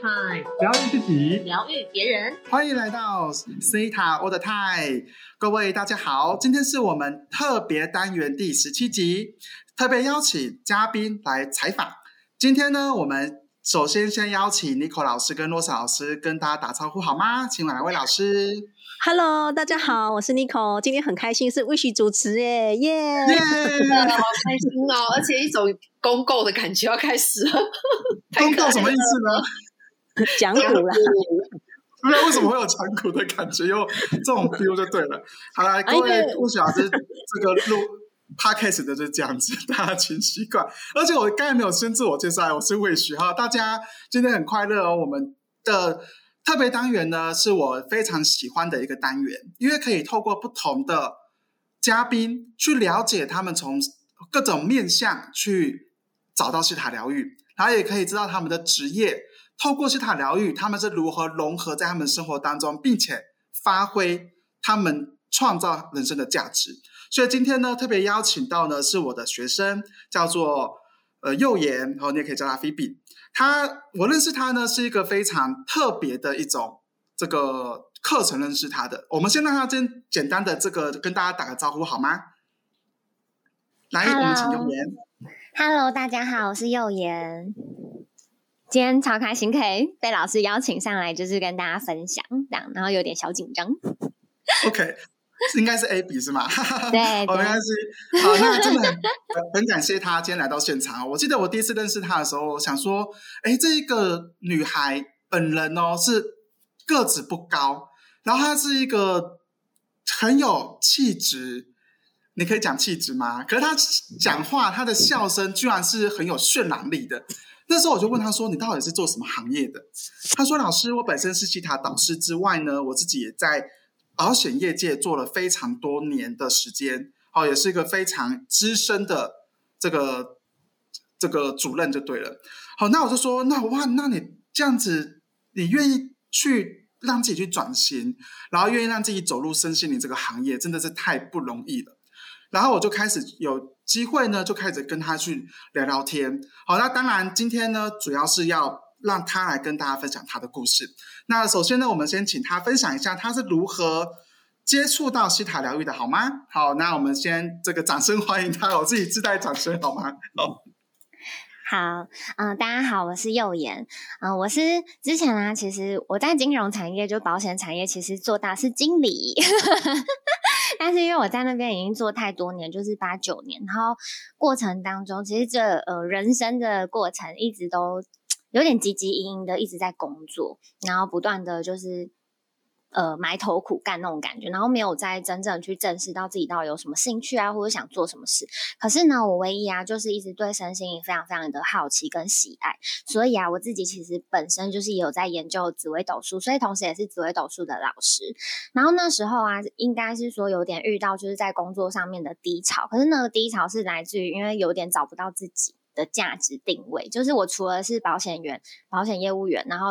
Time，疗愈自己，疗愈别人。欢迎来到 Theta All the Time，各位大家好，今天是我们特别单元第十七集，特别邀请嘉宾来采访。今天呢，我们首先先邀请 n i c o 老师跟洛 a 老师跟大家打招呼好吗？请两位老师。Hello，大家好，我是 n i c o 今天很开心是 Wish 主持耶，耶，好开心哦，而且一种公购的感觉要开始了。公购什么意思呢？讲古了。不知道为什么会有讲古的感觉，又这种 feel 就对了。好了，各位 Wish 老师，这个录。Podcast 的就这样子，大家请习惯。而且我刚才没有先自我介绍，我是魏许哈。大家今天很快乐哦。我们的特别单元呢，是我非常喜欢的一个单元，因为可以透过不同的嘉宾去了解他们从各种面向去找到西塔疗愈，然后也可以知道他们的职业。透过西塔疗愈，他们是如何融合在他们生活当中，并且发挥他们创造人生的价值。所以今天呢，特别邀请到呢是我的学生，叫做呃右岩，然后你也可以叫他菲比。他我认识他呢是一个非常特别的一种这个课程认识他的。我们先让他先简单的这个跟大家打个招呼好吗？来，我们请右岩。Hello，大家好，我是右岩。今天超开心可以被老师邀请上来，就是跟大家分享这样，然后有点小紧张。OK。应该是 A B 是吗？对，没关系。好，那真的很很感谢他今天来到现场。我记得我第一次认识他的时候，想说，哎，这一个女孩本人哦是个子不高，然后她是一个很有气质，你可以讲气质吗？可是她讲话，她的笑声居然是很有渲染力的。那时候我就问他说：“你到底是做什么行业的？”他说：“老师，我本身是吉他导师之外呢，我自己也在。”保险业界做了非常多年的时间，好，也是一个非常资深的这个这个主任就对了。好，那我就说，那哇，那你这样子，你愿意去让自己去转型，然后愿意让自己走入身心灵这个行业，真的是太不容易了。然后我就开始有机会呢，就开始跟他去聊聊天。好，那当然今天呢，主要是要。让他来跟大家分享他的故事。那首先呢，我们先请他分享一下他是如何接触到西塔疗愈的，好吗？好，那我们先这个掌声欢迎他，我自己自带掌声，好吗？好，好，嗯，大家好，我是右眼，嗯，我是之前啊，其实我在金融产业，就保险产业，其实做大是经理，但是因为我在那边已经做太多年，就是八九年，然后过程当中，其实这呃人生的过程一直都。有点汲汲营营的一直在工作，然后不断的就是。呃，埋头苦干那种感觉，然后没有再真正去正视到自己到底有什么兴趣啊，或者想做什么事。可是呢，我唯一啊，就是一直对身心灵非常非常的好奇跟喜爱。所以啊，我自己其实本身就是也有在研究紫微斗数，所以同时也是紫微斗数的老师。然后那时候啊，应该是说有点遇到就是在工作上面的低潮。可是那个低潮是来自于因为有点找不到自己的价值定位，就是我除了是保险员、保险业务员，然后。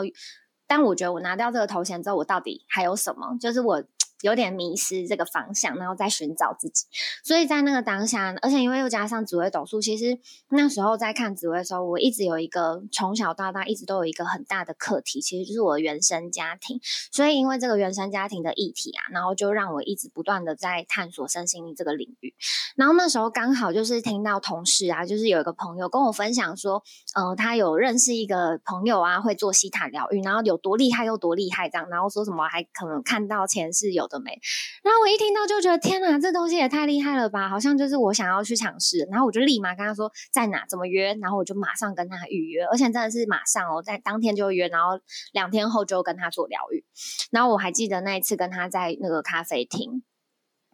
但我觉得我拿掉这个头衔之后，我到底还有什么？就是我。有点迷失这个方向，然后再寻找自己。所以在那个当下，而且因为又加上紫微斗数，其实那时候在看紫微的时候，我一直有一个从小到大一直都有一个很大的课题，其实就是我的原生家庭。所以因为这个原生家庭的议题啊，然后就让我一直不断的在探索身心灵这个领域。然后那时候刚好就是听到同事啊，就是有一个朋友跟我分享说，呃，他有认识一个朋友啊，会做西塔疗愈，然后有多厉害又多厉害这样，然后说什么还可能看到前世有。的没，然后我一听到就觉得天哪，这东西也太厉害了吧！好像就是我想要去尝试，然后我就立马跟他说在哪，怎么约，然后我就马上跟他预约，而且真的是马上哦，在当天就约，然后两天后就跟他做疗愈。然后我还记得那一次跟他在那个咖啡厅，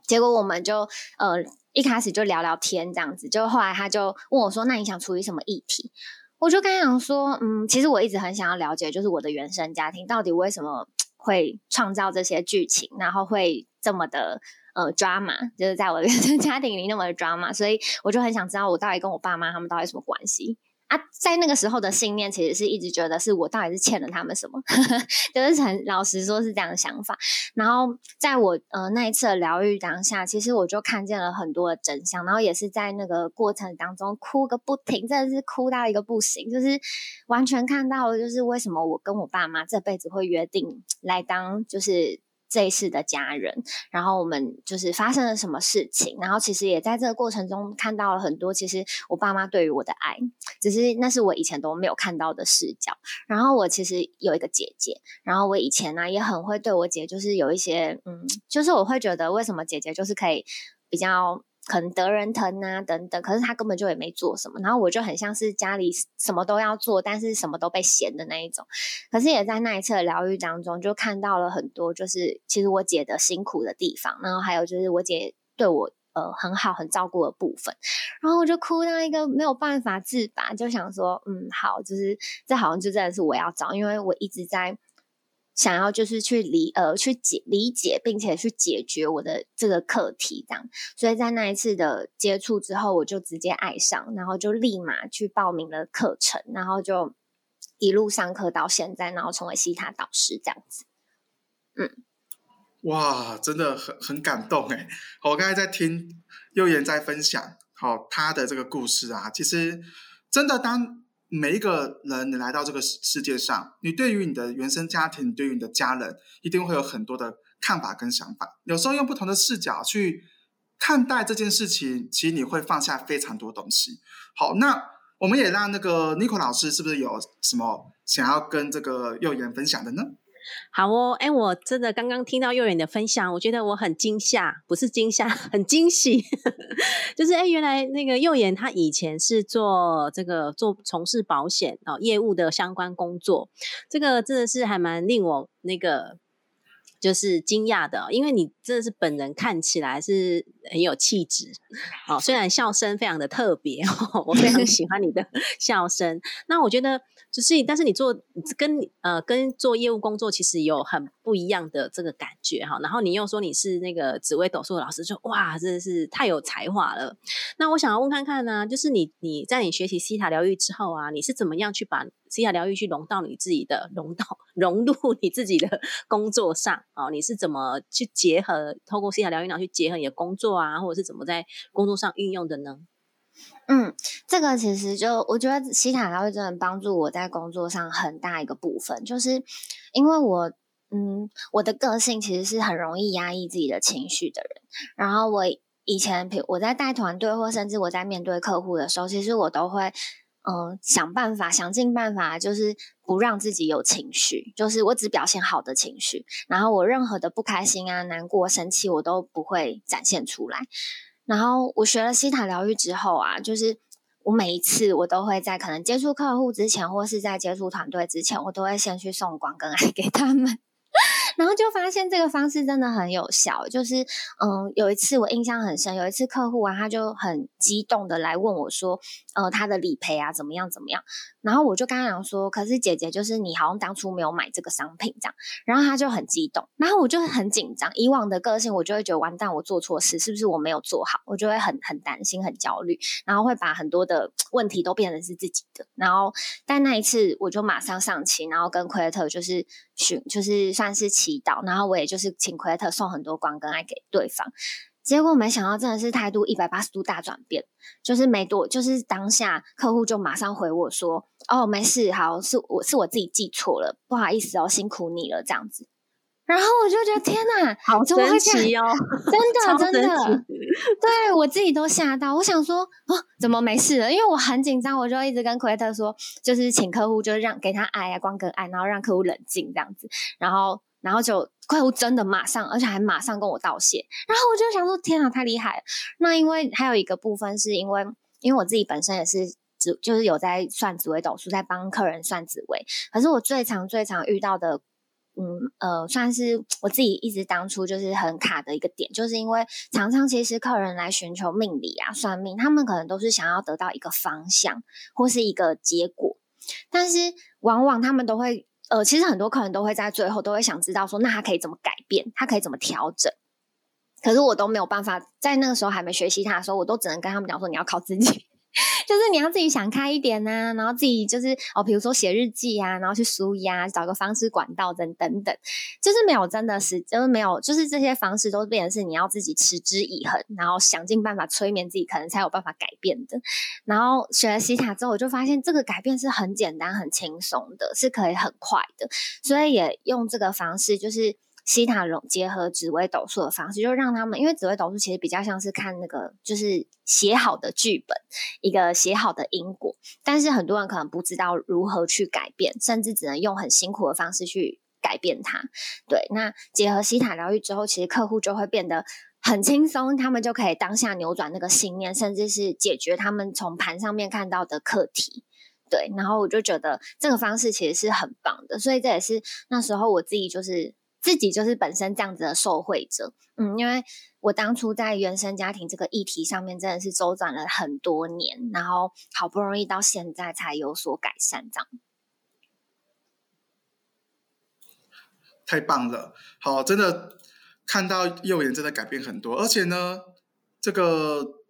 结果我们就呃一开始就聊聊天这样子，就后来他就问我说：“那你想处理什么议题？”我就跟他讲说：“嗯，其实我一直很想要了解，就是我的原生家庭到底为什么。”会创造这些剧情，然后会这么的呃 drama，就是在我的 家庭里那么的 drama，所以我就很想知道我到底跟我爸妈他们到底什么关系。啊，在那个时候的信念，其实是一直觉得是我到底是欠了他们什么，就是很老实说是这样的想法。然后在我呃那一次的疗愈当下，其实我就看见了很多的真相，然后也是在那个过程当中哭个不停，真的是哭到一个不行，就是完全看到就是为什么我跟我爸妈这辈子会约定来当就是。这一世的家人，然后我们就是发生了什么事情，然后其实也在这个过程中看到了很多，其实我爸妈对于我的爱，只是那是我以前都没有看到的视角。然后我其实有一个姐姐，然后我以前呢也很会对我姐，就是有一些嗯，就是我会觉得为什么姐姐就是可以比较。可能得人疼啊，等等，可是他根本就也没做什么，然后我就很像是家里什么都要做，但是什么都被嫌的那一种。可是也在那一次的疗愈当中，就看到了很多，就是其实我姐的辛苦的地方，然后还有就是我姐对我呃很好、很照顾的部分，然后我就哭到一个没有办法自拔，就想说，嗯，好，就是这好像就真的是我要找，因为我一直在。想要就是去理呃去解理解，并且去解决我的这个课题，这样。所以在那一次的接触之后，我就直接爱上，然后就立马去报名了课程，然后就一路上课到现在，然后成为西塔导师这样子。嗯，哇，真的很很感动哎！我刚才在听幼言在分享，好他的这个故事啊，其实真的当。每一个人，你来到这个世世界上，你对于你的原生家庭，对于你的家人，一定会有很多的看法跟想法。有时候用不同的视角去看待这件事情，其实你会放下非常多东西。好，那我们也让那个 Nico 老师，是不是有什么想要跟这个幼言分享的呢？好哦，哎，我真的刚刚听到幼儿园的分享，我觉得我很惊吓，不是惊吓，很惊喜。就是哎，原来那个幼言他以前是做这个做从事保险哦业务的相关工作，这个真的是还蛮令我那个。就是惊讶的，因为你真的是本人看起来是很有气质，哦，虽然笑声非常的特别，我非常喜欢你的 笑声。那我觉得就是，但是你做跟呃跟做业务工作其实有很不一样的这个感觉哈。然后你又说你是那个紫薇斗数的老师，就哇，真的是太有才华了。那我想要问看看呢，就是你你在你学习西塔疗愈之后啊，你是怎么样去把？西塔疗愈去融到你自己的融到融入你自己的 工作上哦，你是怎么去结合？透过西塔疗愈脑去结合你的工作啊，或者是怎么在工作上运用的呢？嗯，这个其实就我觉得西塔疗愈真的帮助我在工作上很大一个部分，就是因为我嗯我的个性其实是很容易压抑自己的情绪的人，然后我以前我在带团队或甚至我在面对客户的时候，其实我都会。嗯，想办法，想尽办法，就是不让自己有情绪，就是我只表现好的情绪，然后我任何的不开心啊、难过、生气，我都不会展现出来。然后我学了西塔疗愈之后啊，就是我每一次我都会在可能接触客户之前，或是在接触团队之前，我都会先去送光跟爱给他们。然后就发现这个方式真的很有效，就是嗯，有一次我印象很深，有一次客户啊，他就很激动的来问我说，呃，他的理赔啊怎么样怎么样？然后我就跟他讲说，可是姐姐就是你好像当初没有买这个商品这样，然后他就很激动，然后我就很紧张，以往的个性我就会觉得完蛋，我做错事是不是我没有做好，我就会很很担心很焦虑，然后会把很多的问题都变成是自己的，然后但那一次我就马上上期，然后跟奎特就是寻就是算是。祈祷，然后我也就是请奎特送很多光跟爱给对方，结果没想到真的是态度一百八十度大转变，就是没多，就是当下客户就马上回我说：“哦，没事，好，是我是我自己记错了，不好意思哦，辛苦你了。”这样子，然后我就觉得天哪，好神奇哦，真的真的，对我自己都吓到，我想说哦，怎么没事了？因为我很紧张，我就一直跟奎特说，就是请客户就是让给他爱啊，光跟爱，然后让客户冷静这样子，然后。然后就客户真的马上，而且还马上跟我道谢。然后我就想说，天哪，太厉害了！那因为还有一个部分是因为，因为我自己本身也是紫，就是有在算紫微斗数，在帮客人算紫微。可是我最常、最常遇到的，嗯呃，算是我自己一直当初就是很卡的一个点，就是因为常常其实客人来寻求命理啊、算命，他们可能都是想要得到一个方向或是一个结果，但是往往他们都会。呃，其实很多客人都会在最后都会想知道说，那他可以怎么改变，他可以怎么调整？可是我都没有办法，在那个时候还没学习他的时候，我都只能跟他们讲说，你要靠自己，就是你要自己想开一点呐、然后自己就是哦，比如说写日记啊，然后去舒压，找个方式管道等等等，就是没有真的是，就是没有，就是这些方式都变成是你要自己持之以恒，然后想尽办法催眠自己，可能才有办法改变的。然后学了西塔之后，我就发现这个改变是很简单、很轻松的，是可以很快的，所以也用这个方式，就是。西塔融结合紫微斗数的方式，就让他们，因为紫微斗数其实比较像是看那个，就是写好的剧本，一个写好的因果，但是很多人可能不知道如何去改变，甚至只能用很辛苦的方式去改变它。对，那结合西塔疗愈之后，其实客户就会变得很轻松，他们就可以当下扭转那个信念，甚至是解决他们从盘上面看到的课题。对，然后我就觉得这个方式其实是很棒的，所以这也是那时候我自己就是。自己就是本身这样子的受惠者，嗯，因为我当初在原生家庭这个议题上面真的是周转了很多年，然后好不容易到现在才有所改善，这样。太棒了！好，真的看到幼言真的改变很多，而且呢，这个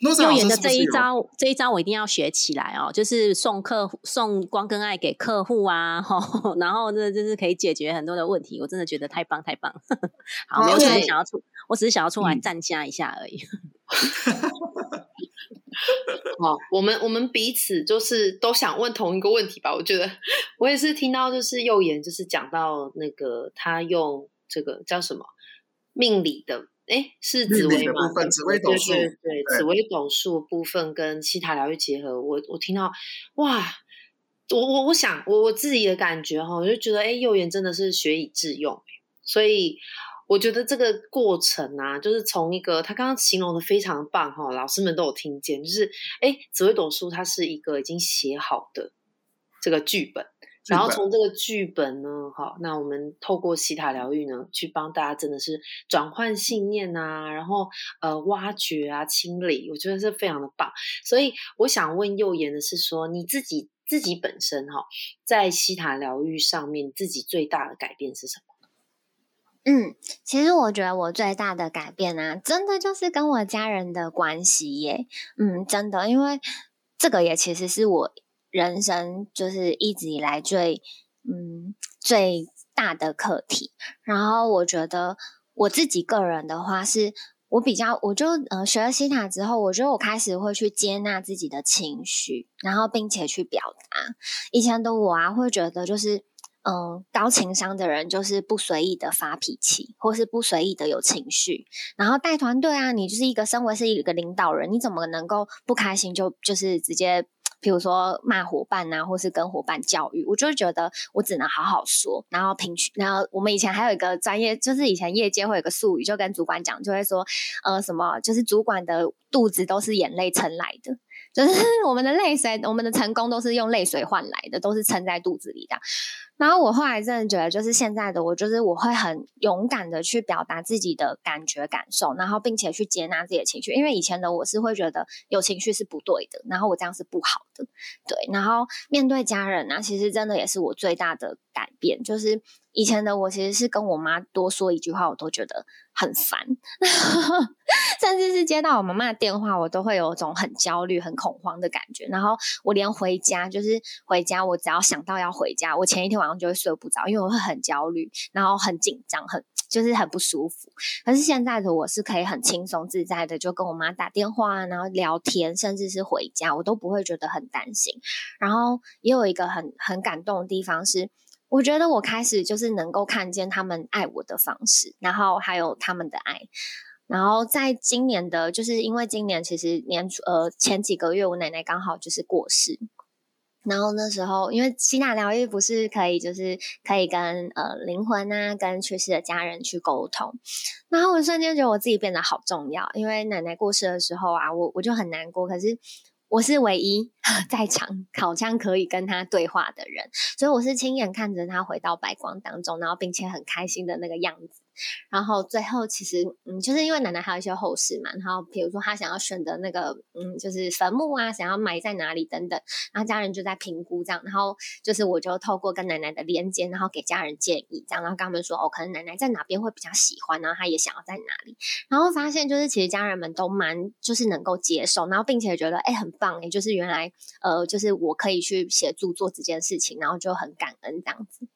幼言的这一招，这一招我一定要学起来哦，就是送客户送光跟爱给客户啊，吼，然后这就是可以解决很多的问题，我真的觉得太棒太棒。好，没有什么想要出，我只是想要出来赞加一下而已。哦，我们我们彼此就是都想问同一个问题吧？我觉得我也是听到，就是右眼就是讲到那个他用这个叫什么命理的，哎，是紫薇吗？部分紫薇斗数，对对，紫薇斗数部分跟西塔疗愈结合，我我听到哇，我我我想我我自己的感觉哈，我就觉得哎，右眼真的是学以致用，所以。我觉得这个过程啊，就是从一个他刚刚形容的非常棒哈，老师们都有听见，就是哎，紫薇斗数它是一个已经写好的这个剧本，然后从这个剧本呢，好，那我们透过西塔疗愈呢，去帮大家真的是转换信念啊，然后呃挖掘啊清理，我觉得是非常的棒。所以我想问右言的是说，你自己自己本身哈，在西塔疗愈上面，自己最大的改变是什么？嗯，其实我觉得我最大的改变啊，真的就是跟我家人的关系耶。嗯，真的，因为这个也其实是我人生就是一直以来最嗯最大的课题。然后我觉得我自己个人的话，是我比较，我就呃学了西塔之后，我觉得我开始会去接纳自己的情绪，然后并且去表达。以前的我啊，会觉得就是。嗯，高情商的人就是不随意的发脾气，或是不随意的有情绪。然后带团队啊，你就是一个身为是一个领导人，你怎么能够不开心就就是直接，譬如说骂伙伴啊，或是跟伙伴教育？我就觉得我只能好好说，然后平。然后我们以前还有一个专业，就是以前业界会有个术语，就跟主管讲，就会说，呃，什么就是主管的肚子都是眼泪撑来的，就是我们的泪水，我们的成功都是用泪水换来的，都是撑在肚子里的。然后我后来真的觉得，就是现在的我，就是我会很勇敢的去表达自己的感觉、感受，然后并且去接纳自己的情绪。因为以前的我是会觉得有情绪是不对的，然后我这样是不好的，对。然后面对家人啊，其实真的也是我最大的改变，就是以前的我其实是跟我妈多说一句话，我都觉得很烦，甚至是接到我妈妈的电话，我都会有种很焦虑、很恐慌的感觉。然后我连回家，就是回家，我只要想到要回家，我前一天晚就会睡不着，因为我会很焦虑，然后很紧张，很就是很不舒服。可是现在的我是可以很轻松自在的，就跟我妈打电话，然后聊天，甚至是回家，我都不会觉得很担心。然后也有一个很很感动的地方是，我觉得我开始就是能够看见他们爱我的方式，然后还有他们的爱。然后在今年的，就是因为今年其实年初呃前几个月，我奶奶刚好就是过世。然后那时候，因为西塔疗愈不是可以，就是可以跟呃灵魂啊，跟去世的家人去沟通。然后我瞬间觉得我自己变得好重要，因为奶奶过世的时候啊，我我就很难过。可是我是唯一 在场好像可以跟他对话的人，所以我是亲眼看着他回到白光当中，然后并且很开心的那个样子。然后最后其实嗯，就是因为奶奶还有一些后事嘛，然后比如说她想要选的那个嗯，就是坟墓啊，想要埋在哪里等等，然后家人就在评估这样，然后就是我就透过跟奶奶的连接，然后给家人建议这样，然后跟他们说哦，可能奶奶在哪边会比较喜欢，然后她也想要在哪里，然后发现就是其实家人们都蛮就是能够接受，然后并且觉得哎很棒哎，就是原来呃就是我可以去协助做这件事情，然后就很感恩这样子。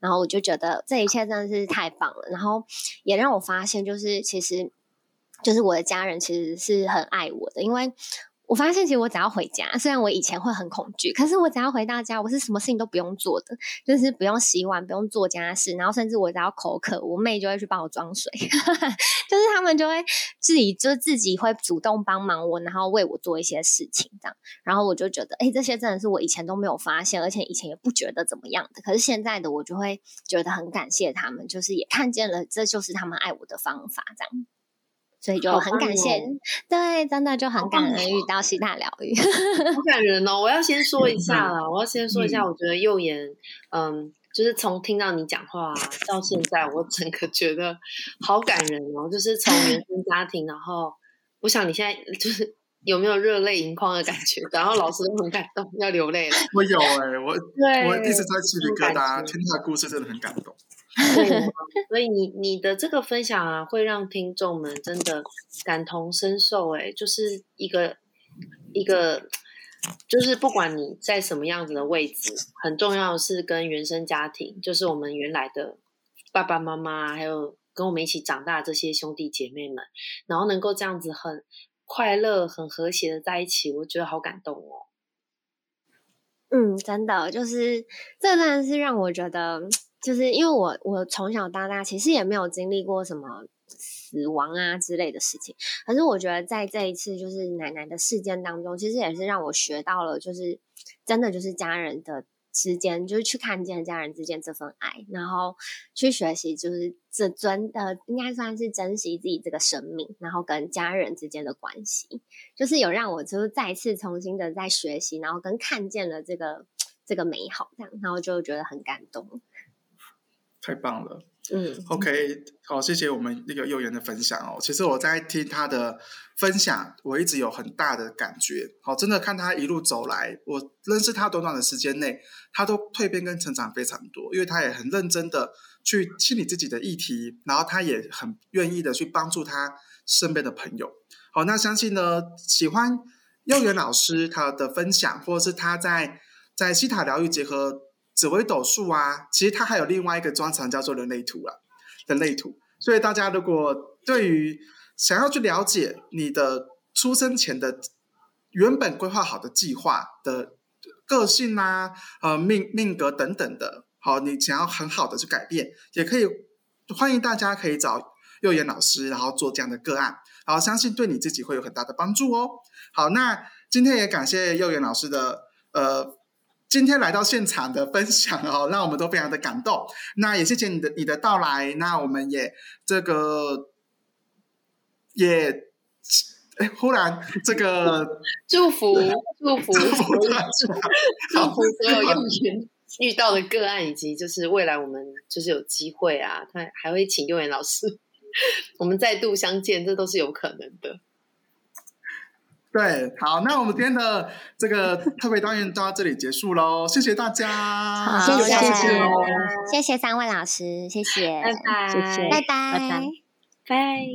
然后我就觉得这一切真的是太棒了，然后也让我发现，就是其实，就是我的家人其实是很爱我的，因为。我发现，其实我只要回家，虽然我以前会很恐惧，可是我只要回到家，我是什么事情都不用做的，就是不用洗碗，不用做家事，然后甚至我只要口渴，我妹就会去帮我装水，就是他们就会自己就自己会主动帮忙我，然后为我做一些事情这样，然后我就觉得，哎，这些真的是我以前都没有发现，而且以前也不觉得怎么样的，可是现在的我就会觉得很感谢他们，就是也看见了，这就是他们爱我的方法这样。所以就很感谢，对，真的就很感恩遇到西大疗愈，好感人哦！我要先说一下啦，我要先说一下，我觉得右眼，嗯，就是从听到你讲话到现在，我整个觉得好感人哦，就是从原生家庭，然后我想你现在就是有没有热泪盈眶的感觉？然后老师都很感动，要流泪了。我有哎，我对，我一直在鸡皮疙瘩，听他的故事真的很感动。对，所以你你的这个分享啊，会让听众们真的感同身受。哎，就是一个一个，就是不管你在什么样子的位置，很重要的是跟原生家庭，就是我们原来的爸爸妈妈，还有跟我们一起长大这些兄弟姐妹们，然后能够这样子很快乐、很和谐的在一起，我觉得好感动哦。嗯，真的，就是这真的是让我觉得。就是因为我我从小到大其实也没有经历过什么死亡啊之类的事情，可是我觉得在这一次就是奶奶的事件当中，其实也是让我学到了，就是真的就是家人的之间，就是去看见家人之间这份爱，然后去学习就是这尊呃应该算是珍惜自己这个生命，然后跟家人之间的关系，就是有让我就是再次重新的在学习，然后跟看见了这个这个美好这样，然后就觉得很感动。太棒了，嗯，OK，好，谢谢我们那个幼言的分享哦。其实我在听他的分享，我一直有很大的感觉。好，真的看他一路走来，我认识他短短的时间内，他都蜕变跟成长非常多。因为他也很认真的去清理自己的议题，然后他也很愿意的去帮助他身边的朋友。好，那相信呢，喜欢幼言老师他的分享，或者是他在在西塔疗愈结合。紫微斗数啊，其实它还有另外一个专长叫做人类图啊，人类图。所以大家如果对于想要去了解你的出生前的原本规划好的计划的个性啊、呃命命格等等的，好，你想要很好的去改变，也可以欢迎大家可以找幼言老师，然后做这样的个案，然后相信对你自己会有很大的帮助哦。好，那今天也感谢幼言老师的呃。今天来到现场的分享哦，让我们都非常的感动。那也谢谢你的你的到来。那我们也这个也哎，忽然这个祝福祝福祝福祝福所有有缘遇到的个案，以及就是未来我们就是有机会啊，他还会请幼园老师，我们再度相见，这都是有可能的。对，好，那我们今天的这个特别单元就到这里结束喽，谢谢大家，谢谢，谢谢三位老师，谢谢，拜拜，拜拜，拜拜，拜。